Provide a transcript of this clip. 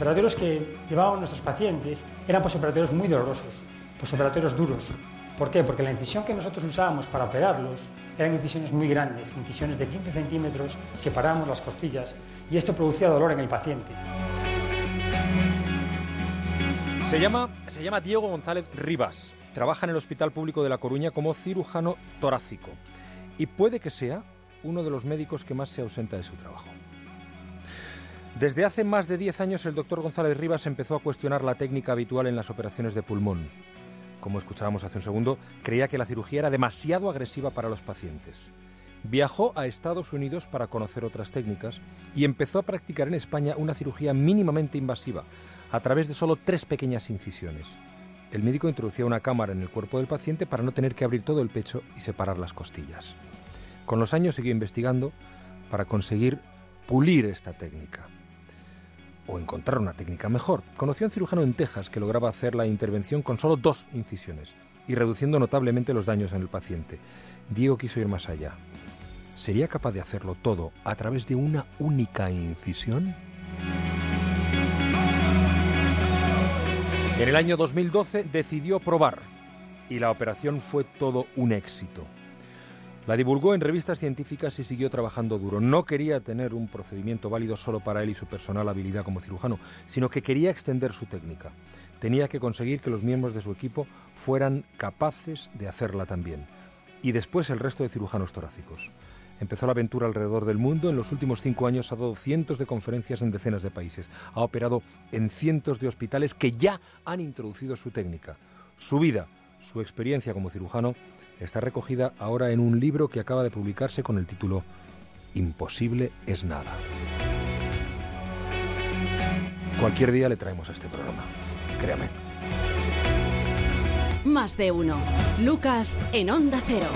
posoperatorios que llevaban nuestros pacientes eran posoperatorios muy dolorosos, posoperatorios duros. ¿Por qué? Porque la incisión que nosotros usábamos para operarlos eran incisiones muy grandes, incisiones de 15 centímetros, separábamos las costillas y esto producía dolor en el paciente. Se llama, se llama Diego González Rivas. Trabaja en el Hospital Público de La Coruña como cirujano torácico y puede que sea uno de los médicos que más se ausenta de su trabajo. Desde hace más de 10 años el doctor González Rivas empezó a cuestionar la técnica habitual en las operaciones de pulmón. Como escuchábamos hace un segundo, creía que la cirugía era demasiado agresiva para los pacientes. Viajó a Estados Unidos para conocer otras técnicas y empezó a practicar en España una cirugía mínimamente invasiva, a través de solo tres pequeñas incisiones. El médico introducía una cámara en el cuerpo del paciente para no tener que abrir todo el pecho y separar las costillas. Con los años siguió investigando para conseguir pulir esta técnica o encontrar una técnica mejor. Conoció a un cirujano en Texas que lograba hacer la intervención con solo dos incisiones y reduciendo notablemente los daños en el paciente. Diego quiso ir más allá. ¿Sería capaz de hacerlo todo a través de una única incisión? En el año 2012 decidió probar y la operación fue todo un éxito. La divulgó en revistas científicas y siguió trabajando duro. No quería tener un procedimiento válido solo para él y su personal habilidad como cirujano, sino que quería extender su técnica. Tenía que conseguir que los miembros de su equipo fueran capaces de hacerla también. Y después el resto de cirujanos torácicos. Empezó la aventura alrededor del mundo. En los últimos cinco años ha dado cientos de conferencias en decenas de países. Ha operado en cientos de hospitales que ya han introducido su técnica. Su vida, su experiencia como cirujano, está recogida ahora en un libro que acaba de publicarse con el título Imposible es nada. Cualquier día le traemos a este programa. Créame. Más de uno. Lucas en Onda Cero.